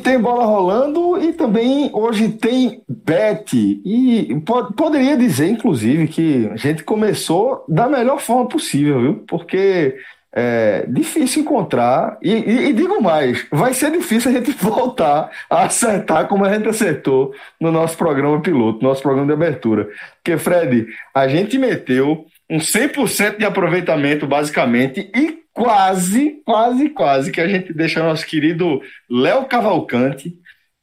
Tem bola rolando e também hoje tem bet. E po- poderia dizer, inclusive, que a gente começou da melhor forma possível, viu? Porque é difícil encontrar. E, e- e digo mais, vai ser difícil a gente voltar a acertar como a gente acertou no nosso programa piloto, nosso programa de abertura. Porque, Fred, a gente meteu um 100% de aproveitamento, basicamente, e quase, quase, quase que a gente deixa nosso querido Léo Cavalcante,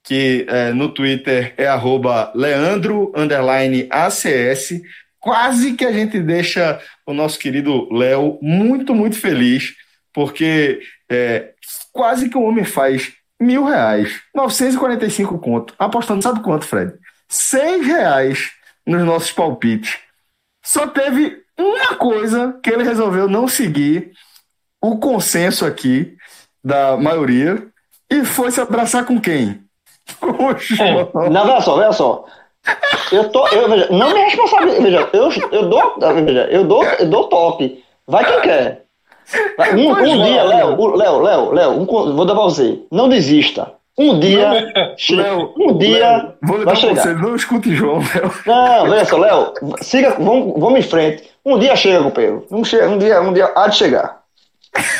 que é, no Twitter é arroba Leandro underline ACS, quase que a gente deixa o nosso querido Léo muito, muito feliz, porque é, quase que o homem faz mil reais, 945 conto, apostando sabe quanto, Fred? Seis reais nos nossos palpites. Só teve uma coisa que ele resolveu não seguir o consenso aqui da maioria e foi se abraçar com quem? Com o João. Não, veja só, veja só. Eu tô, eu, veja, não me responsabilizo. Veja, eu, eu dou, veja, eu dou, eu dou toque. Vai quem quer. Um, um dia, Léo. Léo, Léo, Léo, um vou dar pra você. Não desista. Um dia, che- Léo, um dia Léo, vou lhe dar vai um chegar. conselho, não escute João, Léo. Não, veja só, Léo, siga, vamos, vamos em frente. Um dia chega, companheiro. Um, chega, um dia, um dia há de chegar.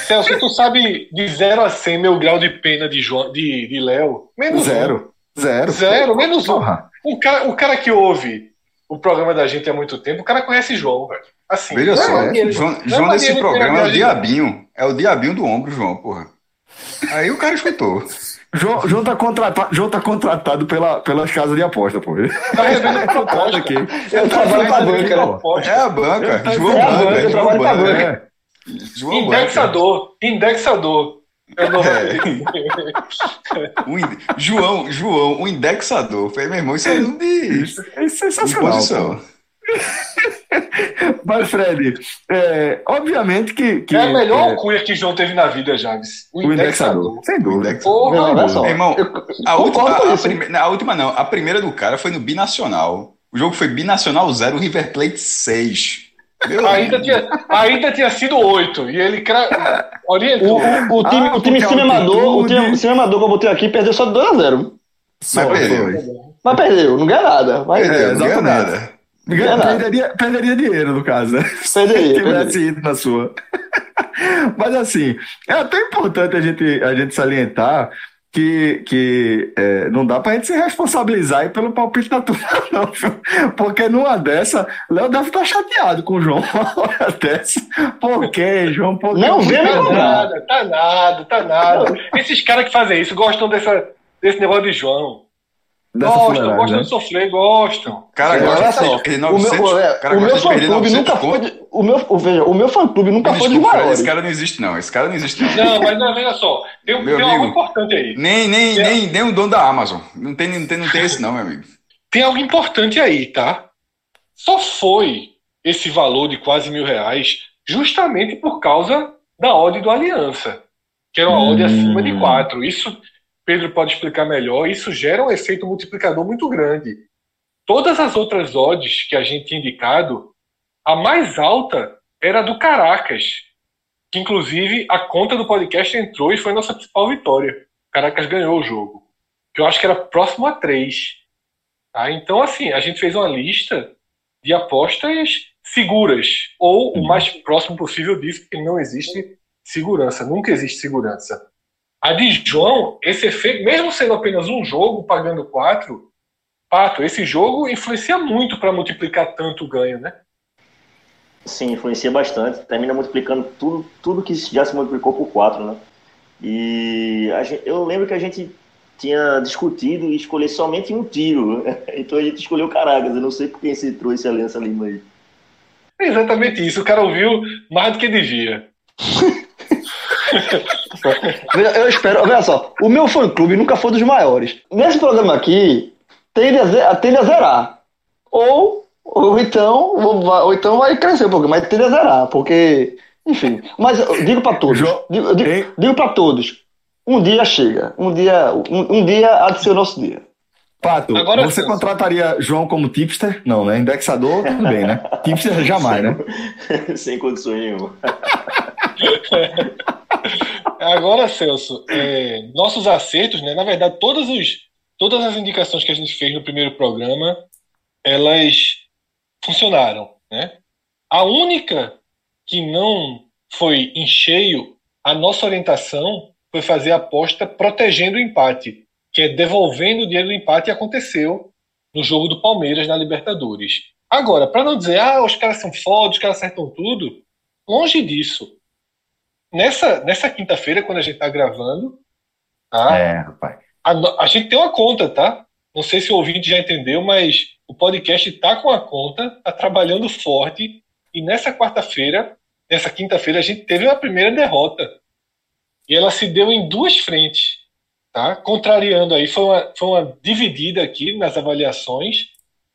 Celso, tu sabe de 0 a 100 meu grau de pena de João, de, de Léo? Menos Zero. Zero. Um. Zero, menos um. Porra. O cara, o cara que ouve o programa da gente há muito tempo, o cara conhece João, velho. Assim, Veja é só, maneiro- João, é João nesse programa é o diabinho. É o diabinho do ombro, João, porra. Aí o cara escutou. João, João, tá contratado, João tá contratado pela, pelas casas de aposta, pô. Tá revendo a Contratado proposta. aqui. Eu trabalho pra banca, né? É a banca. Tá João é a Banca. banca, eu João trabalho pra Banca. banca. João Banca. Indexador. Indexador. É o ind- João, João, o indexador. Falei, meu irmão, isso é um de, Isso é de sensacional. posição. pô. Mas, Fred, é, obviamente que, que É a melhor é, alcunha que João teve na vida, Javes. O, o indexador. indexador. Sem dúvida. Porra, olha só. Irmão, Eu A última, a, isso. prime- a última não, a primeira do cara foi no Binacional. O jogo foi Binacional 0, River Plate 6. Meu ainda, amigo. tinha, ainda tinha sido oito. E ele cra... O, orientou. o, o time, Ah, o time a cima amador, o time, cima amador que eu botei aqui perdeu só de 2x0. Só Mas perdeu. foi. Mas perdeu, não ganha nada. Mas Perdeu, É, não ganha nada. Perderia, perderia dinheiro, no caso, né? Se perderia. tivesse perderia. ido na sua. Mas assim, é até importante a gente, a gente salientar que, que é, não dá pra gente se responsabilizar aí pelo palpite da turma, não. viu? Porque numa dessa, Léo deve estar chateado com o João uma hora dessa. Por quê, João? Por quê? Não me Tá cobrar. nada, tá nada, tá nada. Esses caras que fazem isso gostam dessa, desse negócio de João. Gostam, gostam né? de sofrer, gostam. Cara, Olha gosta só, de perder o meu, 900, é, cara o gosta meu de fã clube 900 nunca foi de, o meu, veja, o meu fã clube nunca foi dos Desculpa, maiores. esse cara não existe não, esse cara não existe não. Não, mas não, veja só, tem, um- Meu tem algo amigo. importante aí. Nem, nem, É. nem, nem o dono da Amazon. Não tem, não tem, não tem esse não, meu amigo. Tem algo importante aí, tá? Só foi esse valor de quase mil reais justamente por causa da odd do Aliança, que era uma odd Hum. acima de quatro. Isso, Pedro pode explicar melhor, isso gera um efeito multiplicador muito grande. Todas as outras odds que a gente tinha indicado, a mais alta era a do Caracas, que inclusive a conta do podcast entrou e foi a nossa principal vitória. Caracas ganhou o jogo, que eu acho que era próximo a três. Tá? Então, assim, a gente fez uma lista de apostas seguras, ou o mais próximo possível disso, porque não existe segurança, nunca existe segurança. A de João, esse efeito, mesmo sendo apenas um jogo, pagando quatro, Pato, esse jogo influencia muito para multiplicar tanto o ganho, né? Sim, influencia bastante. Termina multiplicando tudo, tudo que já se multiplicou por 4, né? E gente, eu lembro que a gente tinha discutido e escolher somente um tiro. Então a gente escolheu Caracas. Eu não sei por quem se trouxe a Aliança Lima aí. É exatamente isso. O cara ouviu mais do que devia. eu espero, olha só, o meu fã clube nunca foi dos maiores. Nesse programa aqui, tende a, tende a zerar. Ou, ou então, ou então vai crescer um pouco, mas tende a zerar, porque, enfim. Mas eu digo para todos, digo, digo, digo para todos, um dia chega, um dia, um, um dia há de ser o nosso dia. Pato, Agora, você contrataria João como tipster? Não, né? Indexador, tudo bem, né? Tipster jamais, né? Sem condições nenhuma. Agora, Celso, é, nossos acertos, né? Na verdade, todos os, todas as indicações que a gente fez no primeiro programa, elas funcionaram, né? A única que não foi em cheio, a nossa orientação foi fazer a aposta protegendo o empate que é devolvendo o dinheiro do empate, aconteceu no jogo do Palmeiras na Libertadores. Agora, para não dizer, ah, os caras são foda, os caras acertam tudo, longe disso. Nessa, nessa quinta-feira, quando a gente está gravando, tá? É, rapaz. A, a, gente tem uma conta, tá? Não sei se o ouvinte já entendeu, mas o podcast está com a conta, está trabalhando forte. E nessa quarta-feira, nessa quinta-feira, a gente teve a primeira derrota. E ela se deu em duas frentes tá? Contrariando aí, foi uma, foi uma dividida aqui nas avaliações.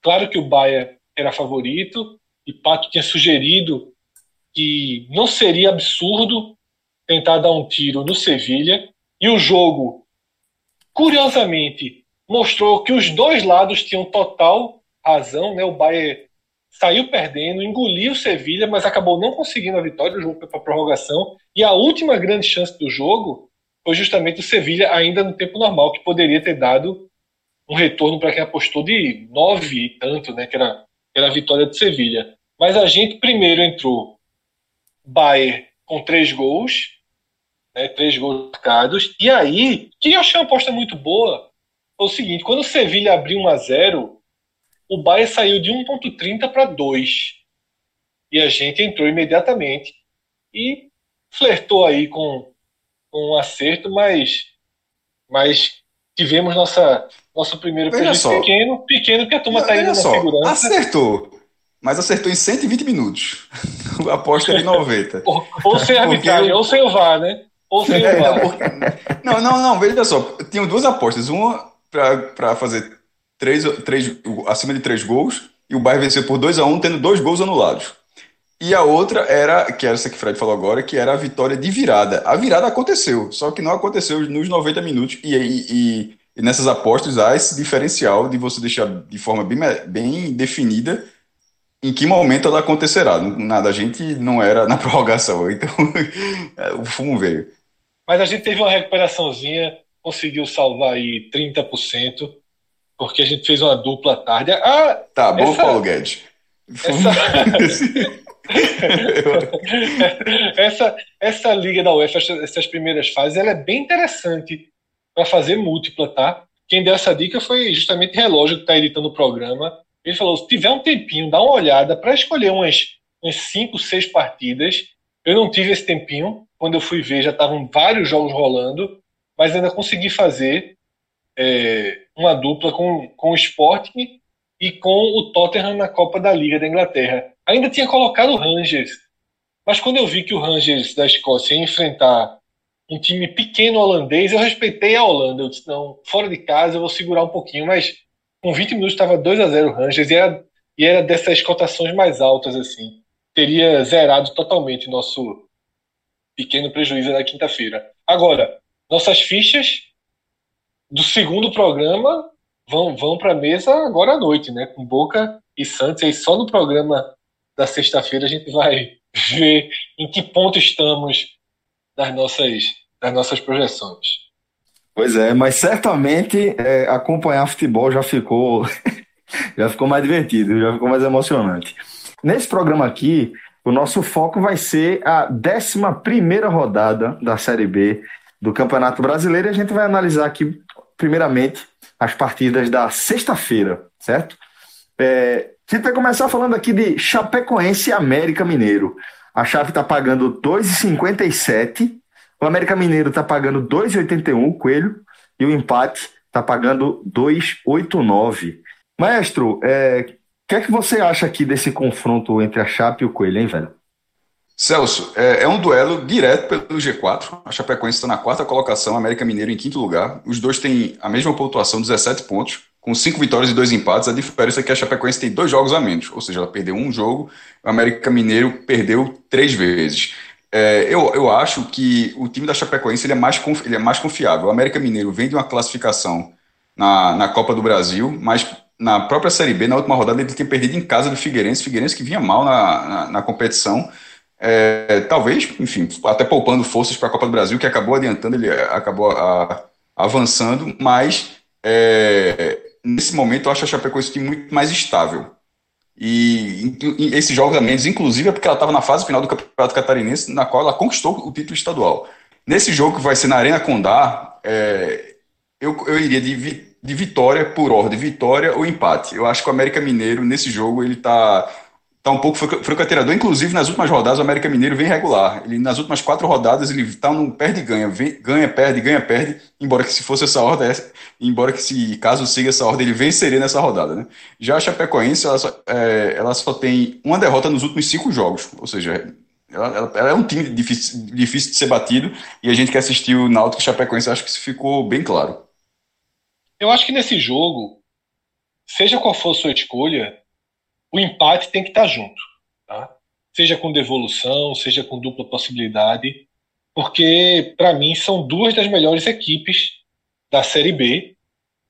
Claro que o Bahia era favorito e Pato tinha sugerido que não seria absurdo tentar dar um tiro no Sevilha. E o jogo, curiosamente, mostrou que os dois lados tinham total razão, né? O Bahia saiu perdendo, engoliu o Sevilha, mas acabou não conseguindo a vitória, o jogo foi para prorrogação. E a última grande chance do jogo foi justamente o Sevilha ainda no tempo normal, que poderia ter dado um retorno para quem apostou de nove e tanto, né, que era, que era a vitória de Sevilha. Mas a gente primeiro entrou Bayern com três gols, né, três gols marcados, e aí, que eu achei uma aposta muito boa, foi o seguinte, quando o Sevilha abriu 1 a 0 o Bayern saiu de 1.30 para 2. E a gente entrou imediatamente e flertou aí com um acerto, mas, mas tivemos nossa, nosso primeiro prejuízo pequeno, pequeno que a turma está indo na só, segurança. Acertou, mas acertou em 120 minutos. A aposta é de 90. ou, ou sem arbitragem, ou sem o VAR, né? É, o VAR. Não, não, não, veja só. Tinham duas apostas. Uma para fazer três, três, acima de três gols e o Bayern venceu por 2 a 1 um, tendo dois gols anulados. E a outra era, que era essa que o Fred falou agora, que era a vitória de virada. A virada aconteceu, só que não aconteceu nos 90 minutos. E, e, e nessas apostas há esse diferencial de você deixar de forma bem, bem definida em que momento ela acontecerá. Nada, a gente não era na prorrogação, então o fumo veio. Mas a gente teve uma recuperaçãozinha, conseguiu salvar aí 30%, porque a gente fez uma dupla tarde. Ah, tá bom, essa, Paulo Guedes. Essa... essa, essa liga da UEFA, essas primeiras fases, ela é bem interessante para fazer múltipla, tá? Quem deu essa dica foi justamente Relógio, que está editando o programa. Ele falou: se tiver um tempinho, dá uma olhada para escolher umas, umas cinco, seis partidas. Eu não tive esse tempinho. Quando eu fui ver, já estavam vários jogos rolando, mas ainda consegui fazer é, uma dupla com, com o Sporting e com o Tottenham na Copa da Liga da Inglaterra. Ainda tinha colocado o Rangers, mas quando eu vi que o Rangers da Escócia ia enfrentar um time pequeno holandês, eu respeitei a Holanda. Eu disse, não, fora de casa eu vou segurar um pouquinho, mas com 20 minutos estava 2 a 0 o Rangers e era, e era dessas cotações mais altas, assim. Teria zerado totalmente nosso pequeno prejuízo na quinta-feira. Agora, nossas fichas do segundo programa vão, vão para a mesa agora à noite, né? Com Boca e Santos. E aí só no programa da sexta-feira a gente vai ver em que ponto estamos das nossas, das nossas projeções. Pois é, mas certamente é, acompanhar futebol já ficou já ficou mais divertido, já ficou mais emocionante. Nesse programa aqui, o nosso foco vai ser a 11 rodada da Série B do Campeonato Brasileiro e a gente vai analisar aqui, primeiramente, as partidas da sexta-feira, certo? É, A gente vai começar falando aqui de Chapecoense e América Mineiro. A chave está pagando 2,57. O América Mineiro está pagando 2,81, o Coelho. E o empate está pagando 2,89. Maestro, é, que é que você acha aqui desse confronto entre a Chape e o Coelho, hein, velho? Celso, é, é, um duelo direto pelo G4. A Chapecoense está na quarta colocação, América Mineiro em quinto lugar. Os dois têm a mesma pontuação, 17 pontos, com cinco vitórias e dois empates. A diferença é que a Chapecoense tem dois jogos a menos, ou seja, ela perdeu um jogo, o América Mineiro perdeu três vezes. É, eu, eu acho que o time da Chapecoense ele é, mais, ele é mais confiável. O América Mineiro vem de uma classificação na, na Copa do Brasil, mas na própria Série B, na última rodada, ele tinha perdido em casa do Figueirense, Figueirense que vinha mal na, na, na competição é, talvez, enfim, até poupando forças para a Copa do Brasil, que acabou adiantando, ele acabou a, avançando, mas é, nesse momento eu acho a Chapecoense um time muito mais estável. E, e, esses jogos a menos, inclusive, é porque ela estava na fase final do Campeonato Catarinense, na qual ela conquistou o título estadual. Nesse jogo que vai ser na Arena Condá, é, eu, eu iria de, de vitória por ordem, vitória ou empate. Eu acho que o América Mineiro, nesse jogo, ele está tá um pouco franco-atirador. Inclusive, nas últimas rodadas, o América Mineiro vem regular. Ele, nas últimas quatro rodadas, ele tá num perde e ganha. Perde, ganha, perde. Embora que se fosse essa ordem, embora que se caso siga essa ordem, ele venceria nessa rodada, né? Já a Chapecoense, ela só, é, ela só tem uma derrota nos últimos cinco jogos. Ou seja, ela, ela, ela, é um time difícil, difícil de ser batido. E a gente que assistiu o Náutico Chapecoense, acho que isso ficou bem claro. Eu acho que nesse jogo, seja qual for a sua escolha, o empate tem que estar junto, tá? seja com devolução, seja com dupla possibilidade, porque para mim são duas das melhores equipes da Série B.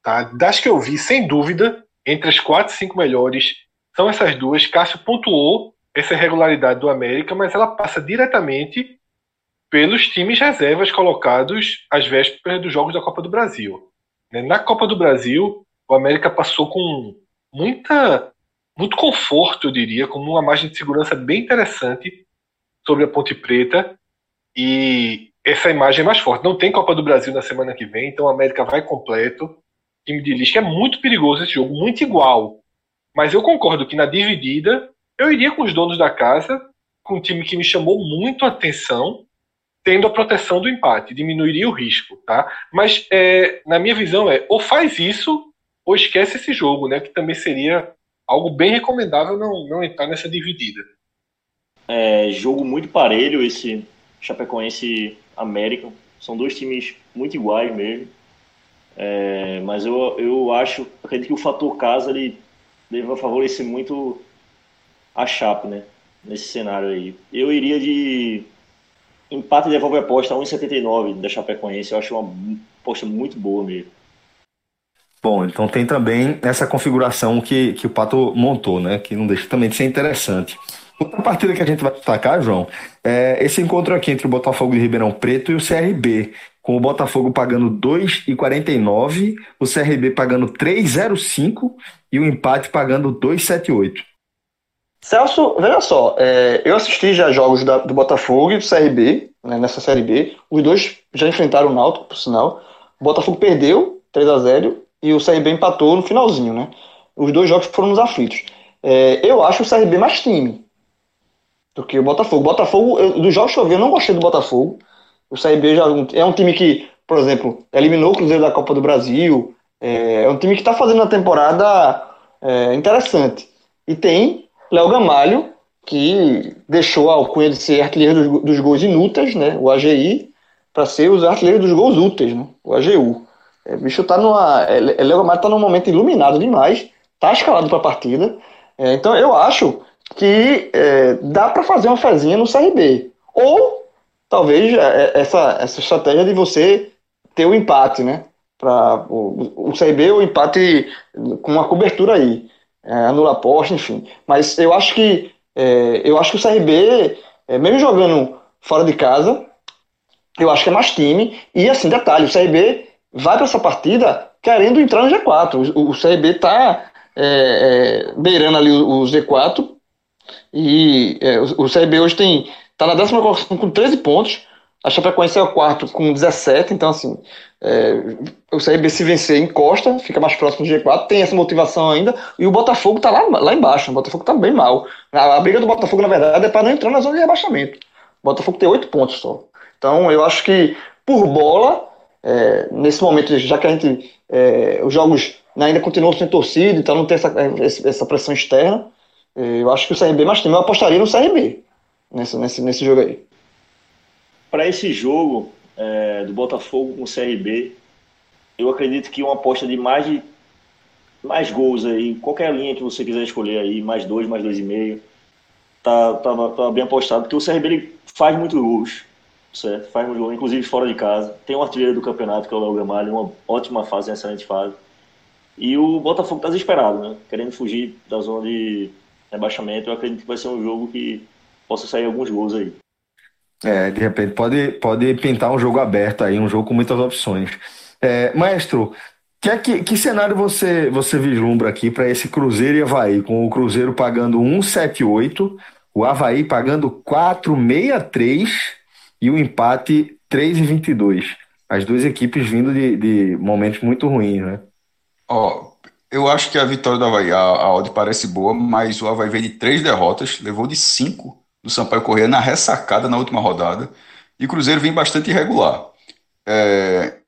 Tá? Das que eu vi, sem dúvida, entre as quatro e cinco melhores, são essas duas. Cássio pontuou essa irregularidade do América, mas ela passa diretamente pelos times reservas colocados às vésperas dos Jogos da Copa do Brasil. Na Copa do Brasil, o América passou com muita muito conforto, eu diria, como uma margem de segurança bem interessante sobre a Ponte Preta. E essa imagem é mais forte. Não tem Copa do Brasil na semana que vem, então a América vai completo. O time de Lisca é muito perigoso esse jogo, muito igual. Mas eu concordo que na dividida eu iria com os donos da casa, com um time que me chamou muito a atenção, tendo a proteção do empate, diminuiria o risco, tá? Mas é, na minha visão é ou faz isso ou esquece esse jogo, né? Que também seria algo bem recomendável não, não entrar nessa dividida. É, jogo muito parelho esse Chapecoense América. São dois times muito iguais mesmo. É, mas eu, eu acho, acredito que o fator casa ele deve favorecer muito a Chape, né? Nesse cenário aí. Eu iria de empate devolve a aposta 1,79 da Chapecoense. Eu acho uma aposta muito boa mesmo. Bom, então tem também essa configuração que, que o Pato montou, né? Que não deixa também de ser interessante. Outra partida que a gente vai destacar, João, é esse encontro aqui entre o Botafogo de Ribeirão Preto e o CRB, com o Botafogo pagando 2,49, o CRB pagando 3,05 e o empate pagando 2,78. Celso, veja só, é, eu assisti já jogos da, do Botafogo e do CRB, né, nessa Série B. Os dois já enfrentaram o Náutico, por sinal. O Botafogo perdeu 3 a 0 e o CRB empatou no finalzinho, né? Os dois jogos foram nos aflitos. É, eu acho o CRB mais time do que o Botafogo. O Botafogo, eu, dos jogos que eu vi, eu não gostei do Botafogo. O CRB já é um time que, por exemplo, eliminou o Cruzeiro da Copa do Brasil. É, é um time que está fazendo uma temporada é, interessante. E tem Léo Gamalho, que deixou a alcunha de ser artilheiro dos, dos gols inúteis, né? O AGI, para ser os artilheiros dos gols úteis, né? O AGU. É, o bicho tá numa. É, é Leomar tá num momento iluminado demais, tá escalado para a partida. É, então eu acho que é, dá para fazer uma fezinha no CRB. Ou talvez é, essa, essa estratégia de você ter o empate, né? Para o, o CRB, o empate com uma cobertura aí. É, anula a posta, enfim. Mas eu acho que eu acho que o CRB, mesmo jogando fora de casa, eu acho que é mais time. E assim, detalhe, o CRB vai para essa partida querendo entrar no G4. O, o CRB está é, é, beirando ali o, o Z4 e é, o, o, CRB hoje tem está na décima colocação com 13 pontos. A Chapecoense é o quarto com 17, então assim, é, o CRB se vencer encosta, fica mais próximo do G4, tem essa motivação ainda, e o Botafogo tá lá, lá embaixo, o Botafogo tá bem mal. A, a briga do Botafogo, na verdade, é para não entrar na zona de rebaixamento. O Botafogo tem 8 pontos só. Então eu acho que por bola, é, nesse momento, já que a gente. É, os jogos ainda continuam sem torcida, então não tem essa, essa pressão externa. É, eu acho que o CRB mais time, eu apostaria no CRB nesse, nesse, nesse jogo aí. Para esse jogo é, do Botafogo com o CRB, eu acredito que uma aposta de mais de mais gols aí, qualquer linha que você quiser escolher aí, mais dois, mais dois e meio, tá, tá, tá bem apostado, porque o CRB ele faz muitos gols certo? Faz um jogo, inclusive fora de casa. Tem um artilheiro do campeonato, que é o Léo Gamalho, uma ótima fase, uma excelente fase. E o Botafogo está desesperado, né? Querendo fugir da zona de rebaixamento. Eu acredito que vai ser um jogo que possa sair alguns gols aí. É, de repente pode, pode pintar um jogo aberto aí, um jogo com muitas opções. É, maestro, que, que, que cenário você, você vislumbra aqui para esse Cruzeiro e Havaí? Com o Cruzeiro pagando 178, o Havaí pagando 463 e o empate 3 e 22. As duas equipes vindo de, de momentos muito ruins, né? Ó, eu acho que a vitória do Havaí, a, a odd parece boa, mas o Havaí veio de três derrotas, levou de cinco do Sampaio Corrêa na ressacada na última rodada, e o Cruzeiro vem bastante irregular. É,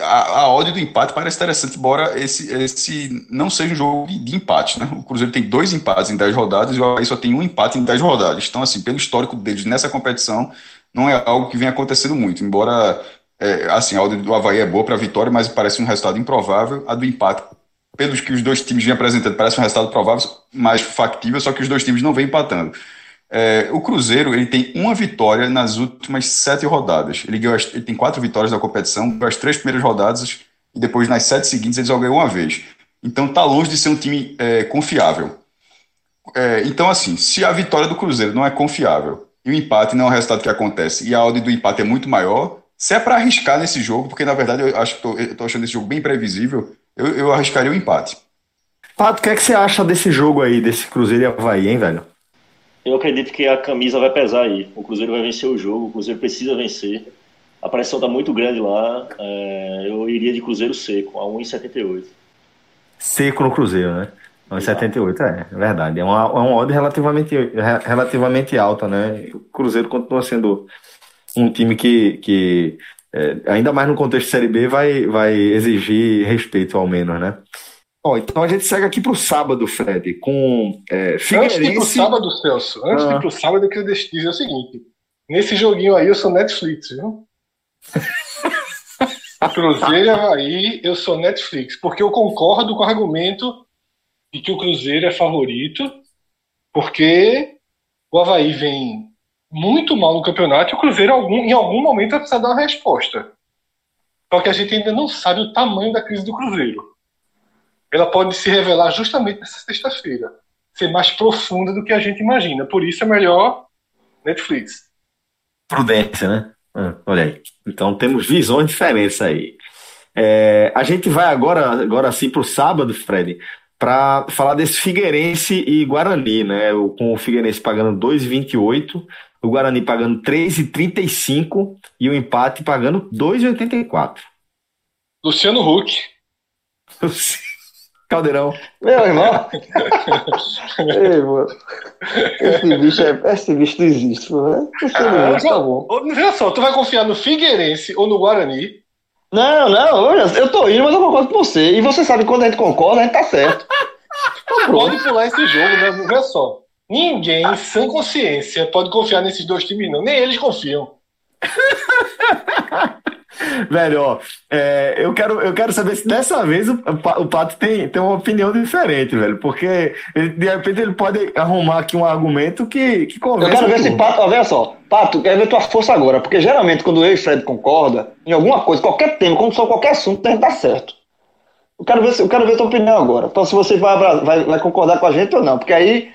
a, a do empate parece interessante, embora esse, esse não seja um jogo de, de, empate, né? O Cruzeiro tem dois empates em 10 rodadas e o Havaí só tem um empate em 10 rodadas. Então, assim, pelo histórico deles nessa competição, não é algo que vem acontecendo muito. Embora, é, assim, a odd do Havaí é boa para a vitória, mas parece um resultado improvável. A do empate, pelos que os dois times vêm apresentando, parece um resultado provável, mais factível, só que os dois times não vêm empatando. É, o Cruzeiro ele tem uma vitória nas últimas sete rodadas. Ele, ganhou, ele tem quatro vitórias na competição, as três primeiras rodadas e depois nas sete seguintes ele só ganhou uma vez. Então está longe de ser um time é, confiável. É, então, assim, se a vitória do Cruzeiro não é confiável e o empate não é o resultado que acontece e a odd do empate é muito maior, se é para arriscar nesse jogo, porque na verdade eu acho que estou achando esse jogo bem previsível, eu, eu arriscaria o empate. Pato, o que, é que você acha desse jogo aí, desse Cruzeiro e Havaí, hein, velho? Eu acredito que a camisa vai pesar aí. O Cruzeiro vai vencer o jogo, o Cruzeiro precisa vencer. A pressão está muito grande lá. É, eu iria de Cruzeiro seco, a 1,78. Seco no Cruzeiro, né? 1,78 é, é verdade. É uma, é uma odd relativamente, relativamente alta, né? O Cruzeiro continua sendo um time que, que é, ainda mais no contexto Série B, vai, vai exigir respeito ao menos, né? Ó, então a gente segue aqui para o sábado, Fred, com é, Figueirense... Antes de ir para o sábado, Celso, antes ah. de ir para o sábado, eu queria dizer o seguinte. Nesse joguinho aí, eu sou Netflix, viu? Cruzeiro e Havaí, eu sou Netflix, porque eu concordo com o argumento de que o Cruzeiro é favorito, porque o Havaí vem muito mal no campeonato e o Cruzeiro algum, em algum momento vai precisar dar uma resposta. Só que a gente ainda não sabe o tamanho da crise do Cruzeiro ela pode se revelar justamente nessa sexta-feira, ser mais profunda do que a gente imagina. Por isso é melhor Netflix. Prudência, né? Ah, olha aí. Então temos visões diferentes aí. É, a gente vai agora, agora sim para o sábado, Fred, para falar desse Figueirense e Guarani, né? Com o Figueirense pagando 2,28, o Guarani pagando 3,35 e o empate pagando 2,84. Luciano Huck. Caldeirão. Meu irmão. Ei, mano. Esse bicho, é, esse bicho não existe, mano. Ah, existe, tá bom. Veja só, tu vai confiar no Figueirense ou no Guarani? Não, não, eu tô indo, mas eu concordo com você. E você sabe que quando a gente concorda, a gente tá certo. Não pode pular esse jogo, né? Veja só. Ninguém, sem consciência, pode confiar nesses dois times, não. Nem eles confiam. Velho, ó, é, eu, quero, eu quero saber se dessa vez o, o Pato tem, tem uma opinião diferente, velho. Porque ele, de repente ele pode arrumar aqui um argumento que, que convence. Eu quero ver se Pato, ó, só, Pato, quero ver tua força agora. Porque geralmente quando eu e Fred concorda em alguma coisa, qualquer tema, quando só qualquer assunto, tem que dar certo. Eu quero ver, eu quero ver tua opinião agora. Então se você vai, vai, vai concordar com a gente ou não. Porque aí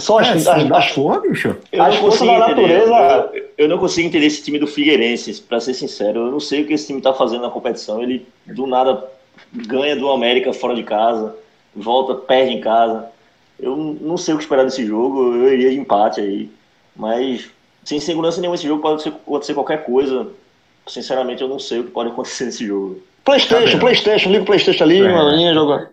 só as, é, as, as, porra, bicho. Eu as forças da natureza. Eu, eu, não consigo entender esse time do Figueirense, para ser sincero. Eu não sei o que esse time tá fazendo na competição. Ele do nada ganha do América fora de casa, volta, perde em casa. Eu não sei o que esperar desse jogo. Eu iria de empate aí. Mas sem segurança nenhuma esse jogo pode acontecer qualquer coisa. Sinceramente, eu não sei o que pode acontecer nesse jogo. Playstation, tá Playstation, liga o Playstation ali, é. uma linha, joga.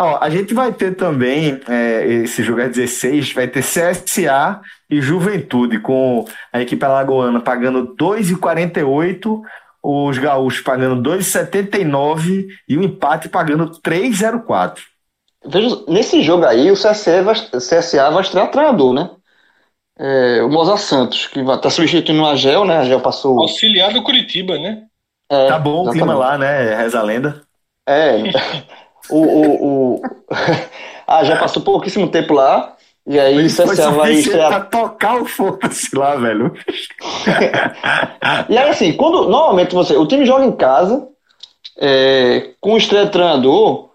Ah, a gente vai ter também, é, esse jogo é 16, vai ter CSA e Juventude, com a equipe alagoana pagando 2,48, os gaúchos pagando 2,79 e o empate pagando 3,04. Veja, nesse jogo aí, o CSA vai, CSA vai estrear treinador, né? É, o Moza Santos, que está substituindo o Agel, né? Agel passou. Auxiliar do Curitiba, né? É, tá bom exatamente. o clima lá, né? Reza a lenda. É. o, o, o... ah, já passou pouquíssimo tempo lá. E aí o CSA vai estrear. Pra tocar o foda-se lá, velho. e aí, assim, quando normalmente você. O time joga em casa, é, com o estreia treinador,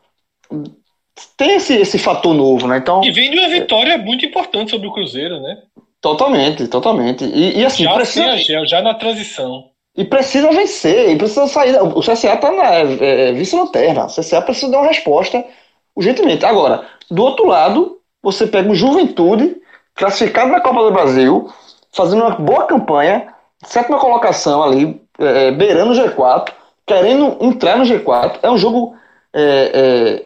tem esse, esse fator novo, né? Então, e vem de uma vitória muito importante sobre o Cruzeiro, né? Totalmente, totalmente. E, e assim, já precisa... Gel, já na transição. E precisa vencer, e precisa sair. O CSA tá na é, é, vice-lanterna. O CSA precisa dar uma resposta urgentemente. Agora, do outro lado, você pega o Juventude, classificado na Copa do Brasil, fazendo uma boa campanha, sétima colocação ali, é, é beirando o G4, querendo entrar no G4. É um jogo é, é,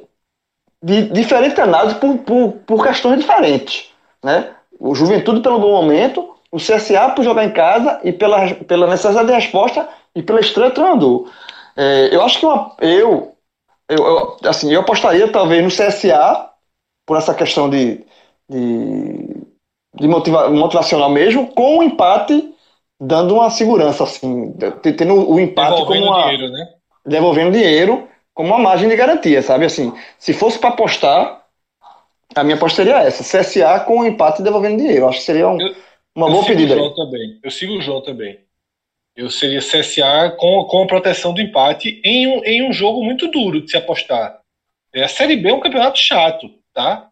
de diferente análise por, por, por questões diferentes. Né? O Juventude pelo bom momento, o CSA por jogar em casa e pela, pela necessidade de resposta e pela estreia treinador. É, eu acho que uma, eu, eu, eu, assim, eu apostaria talvez no CSA por essa questão de, de, de motiva, motivacional mesmo, com o empate dando uma segurança, assim, tendo o empate devolvendo como uma, dinheiro, né? devolvendo dinheiro como uma margem de garantia, sabe? Assim, se fosse para apostar, a minha aposta seria essa: CSA com o empate devolvendo dinheiro. Acho que seria um, eu, uma boa pedida. Eu sigo o João também. Eu sigo o João também. Eu seria CSA com, com a proteção do empate em um, em um jogo muito duro de se apostar. É, a Série B é um campeonato chato, tá?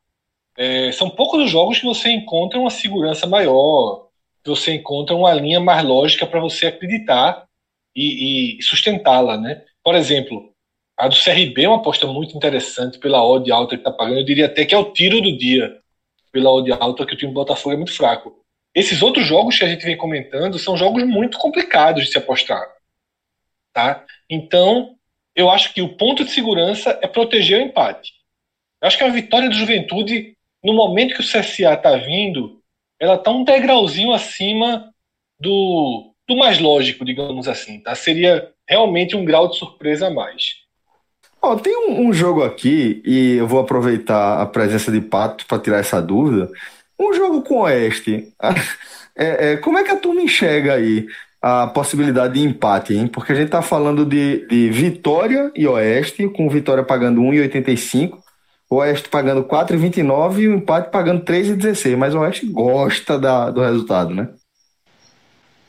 É, são poucos os jogos que você encontra uma segurança maior, que você encontra uma linha mais lógica para você acreditar e, e sustentá-la, né? Por exemplo, a do CRB é uma aposta muito interessante pela odd alta que está pagando. Eu diria até que é o tiro do dia pela odd alta, que o time do Botafogo é muito fraco. Esses outros jogos que a gente vem comentando são jogos muito complicados de se apostar. Tá? Então, eu acho que o ponto de segurança é proteger o empate. Eu acho que a vitória do Juventude, no momento que o CSA está vindo, ela está um degrauzinho acima do, do mais lógico, digamos assim. Tá? Seria realmente um grau de surpresa a mais. Oh, tem um, um, jogo aqui, e eu vou aproveitar a presença de Pato para tirar essa dúvida. Um jogo com o Oeste. É, é, como é que a turma enxerga aí a possibilidade de empate, hein? Porque a gente está falando de, de Vitória e Oeste, com Vitória pagando 1,85, o Oeste pagando 4,29 e o empate pagando 3,16. Mas o Oeste gosta da, do resultado, né?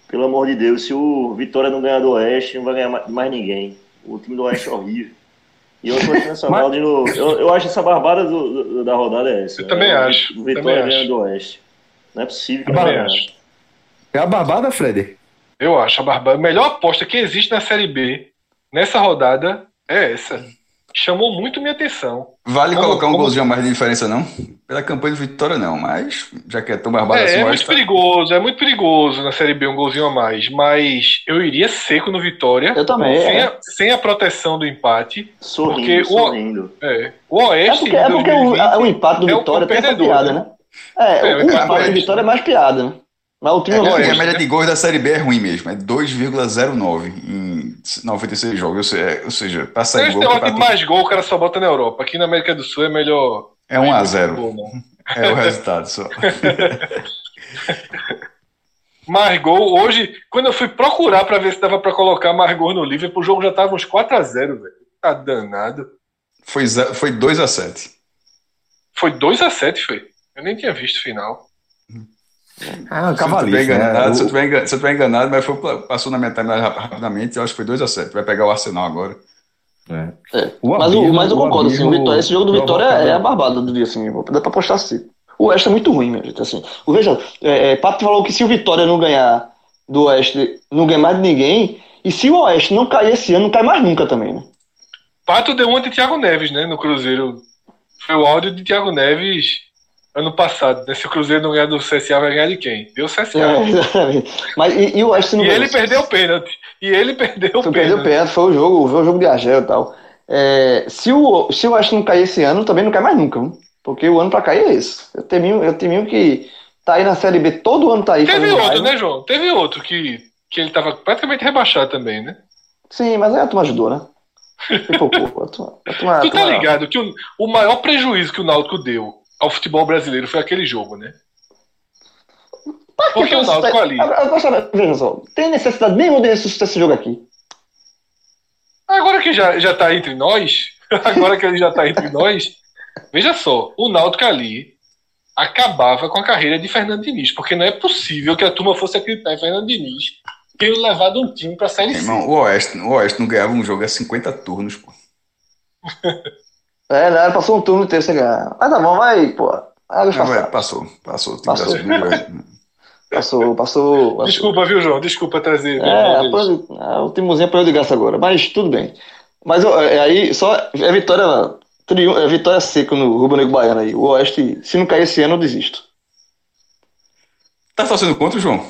Pelo amor de Deus, se o Vitória não ganhar do Oeste, não vai ganhar mais ninguém. O time do Oeste é horrível. E eu achando essa Mas... no, eu, eu acho essa barbada do, do, da rodada é essa. Eu também é, acho. Vitória ganhando do Oeste. Não é possível que também acho. É a barbada, Fred? Eu acho a barbada. A melhor aposta que existe na Série B nessa rodada é essa chamou muito minha atenção. Vale como, colocar um como... golzinho a mais de diferença, não? Pela campanha de vitória, não, mas já que é tão barbado é, assim. É muito tá... perigoso, é muito perigoso na Série B um golzinho a mais, mas eu iria seco no Vitória. Eu também. Sem, é. a, sem a proteção do empate. Sorrindo, porque sorrindo. O, é, o Oeste. É porque, é porque o, o, empate do é Vitória tem essa piada, né? né? É, é, o, o empate do Vitória é mais piada, né? Mas o time é, é, a média de gols da Série B é ruim mesmo, é 2,09 em 96 jogos, ou seja, para sair gol... Tem mais gol, o cara só bota na Europa. Aqui na América do Sul é melhor... É 1 a 0 É o resultado só. mais gol, hoje, quando eu fui procurar para ver se dava para colocar mais gol no Liverpool, o jogo já tava uns 4 a 0 velho. Tá danado. Foi, foi 2 a 7 Foi 2 a 7 foi? Eu nem tinha visto o final. Ah, cavalista. Se eu enganado, né? se, eu tiver enganado, se eu tiver enganado, mas foi, passou na metade rapidamente, eu acho que foi 2x7. Vai pegar o Arsenal agora. É. É. mas, o, mas eu concordo, assim, o Vitória, esse jogo do Vitória é, a barbada do dia, assim, dá pra apostar assim. O Oeste é muito ruim, meu gente, assim. O, veja, é, é, Pato falou que se o Vitória não ganhar do Oeste, não ganhar mais de ninguém, e se o Oeste não cair esse ano, não cai mais nunca também, né? Pato deu de Thiago Neves, né, no Cruzeiro. Foi o áudio de Thiago Neves ano passado, né? Se o Cruzeiro não ganhar do CSA, vai ganhar de quem? Deu o CSA. É. Mas e, e o não e ele perdeu o pênalti. E ele perdeu o pênalti. perdeu o pênalti, foi o jogo, foi o jogo de Argel e tal. É, se, o, se o não cair esse ano, também não cai mais nunca, viu? porque o ano pra cair é esse. Eu teminho, eu teminho que tá aí na Série B, todo ano tá aí. Teve outro, né, João? Teve outro que, que ele tava praticamente rebaixado também, né? Sim, mas aí a turma ajudou, né? Pipocou. A turma, a turma, Tu tá ligado que o, o maior prejuízo que o Náutico deu ao futebol brasileiro foi aquele jogo, né? Pra Porque o Náutico ali. Agora, Veja só, tem necessidade nenhuma de ressuscitar esse jogo aqui. Agora que já, já tá entre nós, agora que ele já tá entre nós, veja só, o Náutico ali acabava com a carreira de Fernando Diniz, porque não é possível que a turma fosse acreditar em Fernando Diniz tendo levado um time pra Série C. Irmão, o Oeste, o Oeste não ganhava um jogo a 50 turnos, pô. É, né? Passou um turno inteiro sem ganhar. Mas tá bom, vai, pô. Águas Não, é, passou, passou. Passou. Passou, passou. passou. Desculpa, viu, João? Desculpa trazer. É, de- ah, o Timozinho apoiou de graça agora, mas tudo bem. Mas ó, é, aí, só é vitória, triun- é vitória seca no Rubro Negro Baiano aí. O Oeste, se não cair esse ano, eu desisto. Tá torcendo contra João?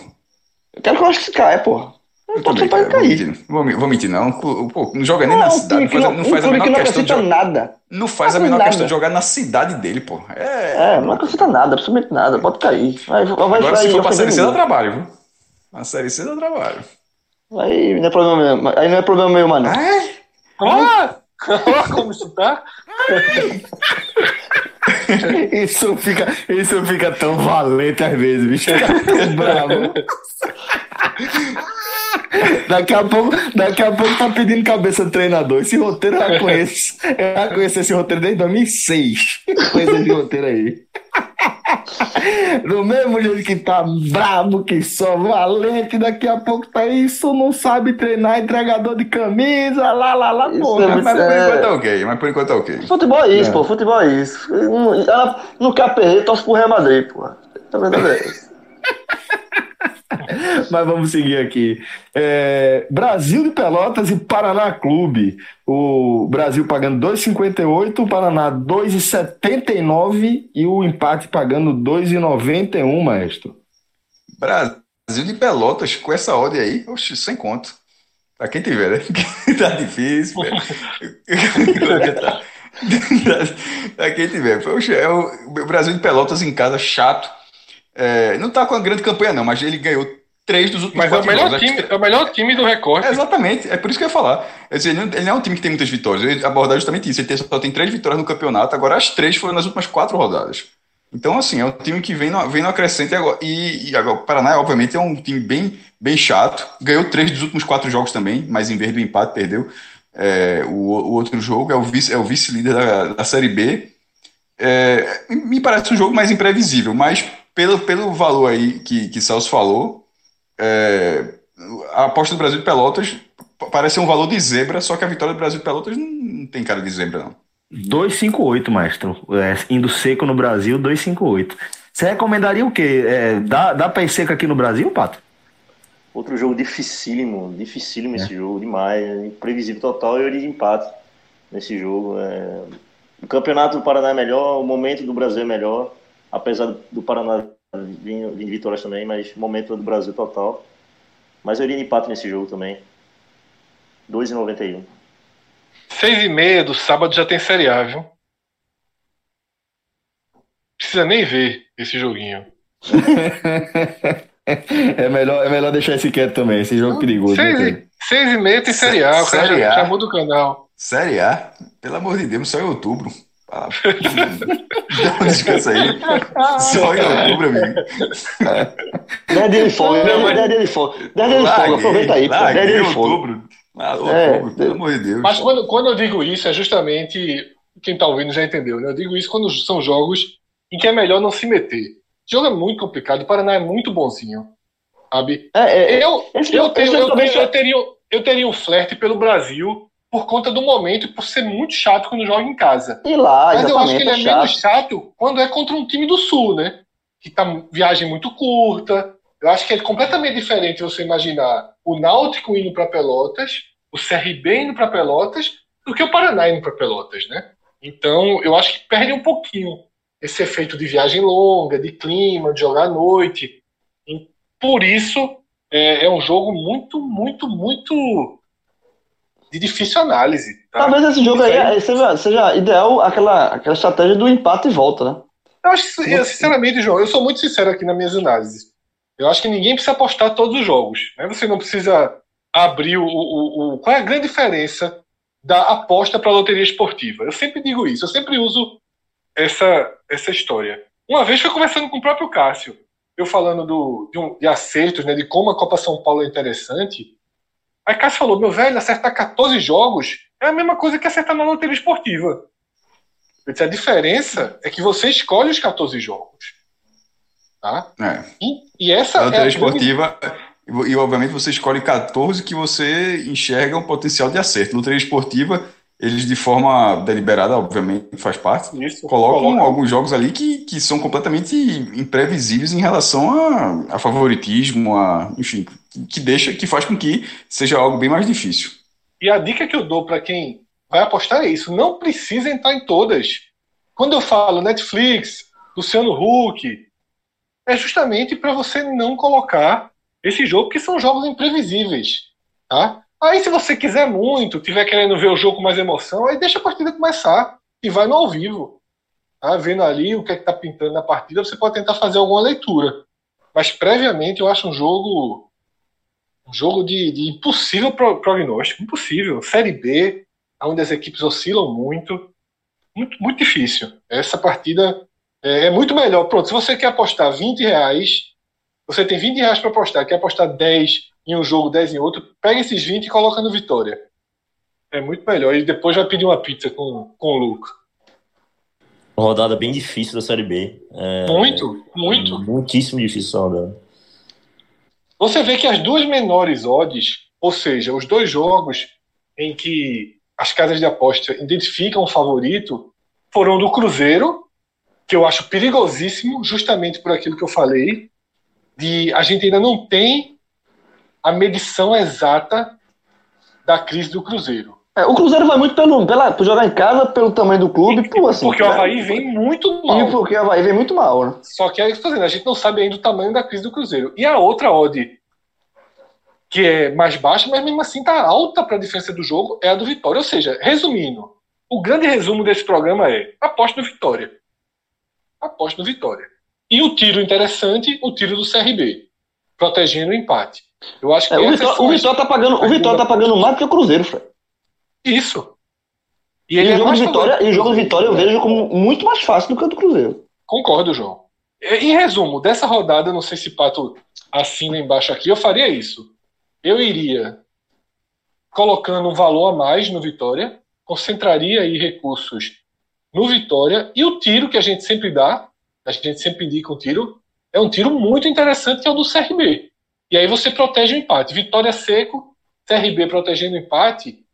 Eu quero que o Oeste se caia, porra. Eu também, pra cara. Vou cair. mentir, não. Vou, me- vou mentir, não. Pô, não joga nem Não, na cidade. Não faz, não, não um faz a clube que menor não questão de jogar. nada. Não faz a menor nada. questão de jogar na cidade dele, pô. É. É, não acrescenta nada, absolutamente nada. Pode cair. Vai, vai, vai, Agora, se for pra Série C, dá trabalho, viu? A Série C dá trabalho. Aí não é problema meu, aí não é problema meu, mano. É? Ah! Olha como isso tá. Isso fica, isso fica tão valente às vezes, bicho. Fica tão bravo. Daqui a pouco, daqui a pouco tá pedindo cabeça do treinador. Esse roteiro eu já conheço. Eu já conheço esse roteiro desde 2006. Conheço esse roteiro aí. Do mesmo jeito que tá brabo, que só valente, daqui a pouco tá isso, não sabe treinar, entregador de camisa, lá, lá, lá, Isso porra. é Mas, mas por É. enquanto é ok. Mas por enquanto é ok. Futebol é isso, É. pô. Futebol é isso. Ela não quer perder, torce pro Real Madrid, pô. A verdade é. Mas vamos seguir aqui. É, Brasil de Pelotas e Paraná Clube. O Brasil pagando 2,58, o Paraná 2,79 e o empate pagando 2,91, maestro. Brasil de Pelotas, com essa ordem aí, oxe, sem conto. Pra quem tiver, né? tá difícil, tá, pra quem tiver. Poxa, é o Brasil de Pelotas em casa, chato. É, não tá com uma grande campanha, não, mas ele ganhou três dos últimos Mas é o quatro melhor jogos. time, é o melhor time do recorte. É, exatamente, é por isso que eu ia falar. Quer dizer, ele não, ele não é um time que tem muitas vitórias, ele abordar justamente isso. Ele tem- só tem três vitórias no campeonato, agora as três foram nas últimas quatro rodadas. Então, assim, é um time que vem no, vem no acrescente agora. E, e agora, o Paraná, obviamente, é um time bem, bem chato. Ganhou três dos últimos quatro jogos também, mas em vez do empate, perdeu. É, o, o outro jogo é o vice- é o vice-líder da, da Série B. É, me parece um jogo mais imprevisível, mas pelo, pelo valor aí que, que Celso falou, é, a aposta do Brasil de Pelotas parece um valor de zebra, só que a vitória do Brasil de Pelotas não, não tem cara de zebra, não. 2,58, maestro. É, indo seco no Brasil, 2,58. Você recomendaria o quê? É, dá, dá pé seco aqui no Brasil, Pato? Outro jogo dificílimo, dificílimo É. esse jogo, demais. é Imprevisível total e eu iria de empate nesse jogo. é. O campeonato do Paraná é melhor, o momento do Brasil é melhor, apesar do Paraná vir vir de vitórias também, mas momento do Brasil total. Mas eu iria de empate nesse jogo também. 2,91. Seis e meia do sábado já tem Série A, viu? Precisa nem ver esse joguinho. É melhor, é melhor deixar esse quieto também, esse jogo perigoso. Seis, né, e- seis e meia tem Série A, o cara Série já, A. já muda o canal. Série A, pelo amor de Deus, só em outubro. Ah, Dá um descanso aí. Só em outubro, amigo. Dez dias de folga, Não, mas- dez dias de folga. Dez dias de folga, aproveita aí, pô. Dez larguei dias de folga. outubro. Ah, É, pelo amor de Deus. Mas quando, quando eu digo isso, é justamente. Quem tá ouvindo já entendeu, né? Eu digo isso quando são jogos em que é melhor não se meter. O jogo é muito complicado, o Paraná é muito bonzinho. Sabe? É, é, Eu, eu, tenho, eu, tenho- só- eu teria, eu teria um flerte pelo Brasil por conta do momento e por ser muito chato quando joga em casa. E lá, Mas eu acho que ele é é menos chato. chato quando é contra um time do Sul, né? Que tá viagem muito curta. Eu acho que é completamente diferente você imaginar o Náutico indo para Pelotas, o CRB indo para Pelotas, do que o Paraná indo para Pelotas, né? Então, eu acho que perde um pouquinho esse efeito de viagem longa, de clima, de jogar à noite. E por isso é, é um jogo muito, muito, muito de difícil análise. Tá? Talvez esse jogo aí, aí seja, seja, ideal aquela, aquela estratégia do empate e volta, né? Eu acho que, sinceramente, João, eu sou muito sincero aqui nas minhas análises. Eu acho que ninguém precisa apostar todos os jogos. Né? Você não precisa abrir o, o, o, Qual é a grande diferença da aposta para a loteria esportiva? Eu sempre digo isso, eu sempre uso essa, essa história. Uma vez foi conversando com o próprio Cássio, eu falando do, de, um, de acertos, né, de como a Copa São Paulo é interessante. Aí Cássio falou: meu velho, acertar 14 jogos é a mesma coisa que acertar na loteria esportiva. Eu disse, a diferença é que você escolhe os 14 jogos. Tá? É. E, e essa a loteria é a esportiva. Grande... E, obviamente, você escolhe 14 que você enxerga um potencial de acerto. Loteria esportiva, eles, de forma deliberada, obviamente, faz parte, Isso, colocam coloca. alguns jogos ali que, que são completamente imprevisíveis em relação a, a favoritismo, a, enfim, que deixa, que faz com que seja algo bem mais difícil. E a dica que eu dou para quem vai apostar é isso: não precisa entrar em todas. Quando eu falo Netflix, Luciano Huck, é justamente para você não colocar esse jogo, que são jogos imprevisíveis. Tá? Aí, se você quiser muito, tiver querendo ver o jogo com mais emoção, aí deixa a partida começar e vai no ao vivo. Tá? Vendo ali o que é está pintando na partida, você pode tentar fazer alguma leitura. Mas previamente eu acho um jogo um jogo de, de impossível prognóstico, impossível. Série B, onde as equipes oscilam muito, muito, muito difícil. Essa partida é, é, muito melhor. Pronto, se você quer apostar 20 reais, você tem 20 reais para apostar, quer apostar 10 em um jogo, 10 em outro, pega esses 20 e coloca no Vitória. É muito melhor. E depois vai pedir uma pizza com, com o Luca. Rodada bem difícil da Série B. É, muito, muito. Muitíssimo difícil essa rodada. Você vê que as duas menores odds, ou seja, os dois jogos em que as casas de aposta identificam o favorito, foram do Cruzeiro, que eu acho perigosíssimo, justamente por aquilo que eu falei, de a gente ainda não tem a medição exata da crise do Cruzeiro. É, o Cruzeiro vai muito pelo, pela, por jogar em casa, pelo tamanho do clube, por, assim, porque o Havaí vem muito mal. E porque o Havaí vem muito mal, né? Só que é isso fazendo, a gente não sabe ainda o tamanho da crise do Cruzeiro. E a outra odd, que é mais baixa, mas mesmo assim tá alta para a diferença do jogo, é a do Vitória. Ou seja, resumindo, o grande resumo desse programa é aposta no Vitória. Aposta no Vitória. E o tiro interessante, o tiro do CRB, protegendo o empate. Eu acho que é, o, Vitória, o Vitória tá pagando, o Vitória tá pagando mais do que o Cruzeiro, Fred. Isso. E, e o, jogo é Vitória, e o jogo de Vitória eu vejo como muito mais fácil do que o do Cruzeiro. Concordo, João. Em resumo, dessa rodada, não sei se Pato assina embaixo aqui, eu faria isso. Eu iria colocando um valor a mais no Vitória, concentraria aí recursos no Vitória, e o tiro que a gente sempre dá, a gente sempre indica um tiro, é um tiro muito interessante que é o do CRB. E aí você protege o empate. Vitória seco, CRB protegendo o empate,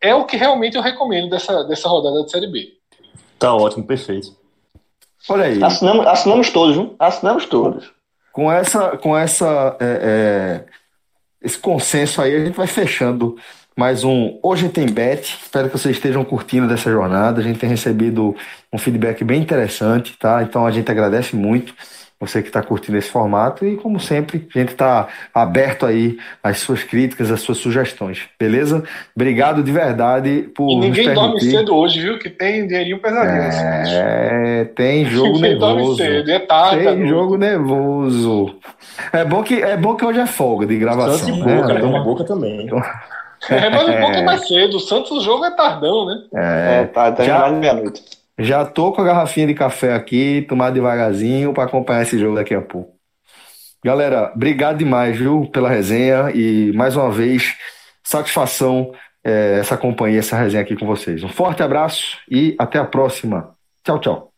é o que realmente eu recomendo dessa, dessa rodada de Série B. Tá ótimo, perfeito. Olha aí. Assinamos, assinamos todos, viu? Assinamos todos. Com essa, com essa, é, é, esse consenso aí, a gente vai fechando mais um Hoje Tem Bet. Espero que vocês estejam curtindo dessa jornada. A gente tem recebido um feedback bem interessante, tá? Então a gente agradece muito você que está curtindo esse formato e, como sempre, a gente está aberto aí às suas críticas, às suas sugestões, beleza? Obrigado de verdade por. E ninguém dorme cedo hoje, viu? Que tem dinheirinho pesadinho. É, tem jogo ninguém nervoso. Dorme cedo, é tarde, tem jogo nervoso. É bom, que, é bom que hoje é folga de gravação. Santos e Boca, né? Então, boca também. Então... É, mas o Boca é mais cedo. O Santos, o jogo é tardão, né? É, é tá, tá já, mais meia-noite. Já tô com a garrafinha de café aqui, tomar devagarzinho para acompanhar esse jogo daqui a pouco. Galera, obrigado demais, viu, pela resenha e mais uma vez, satisfação é, essa companhia, essa resenha aqui com vocês. Um forte abraço e até a próxima. Tchau, tchau.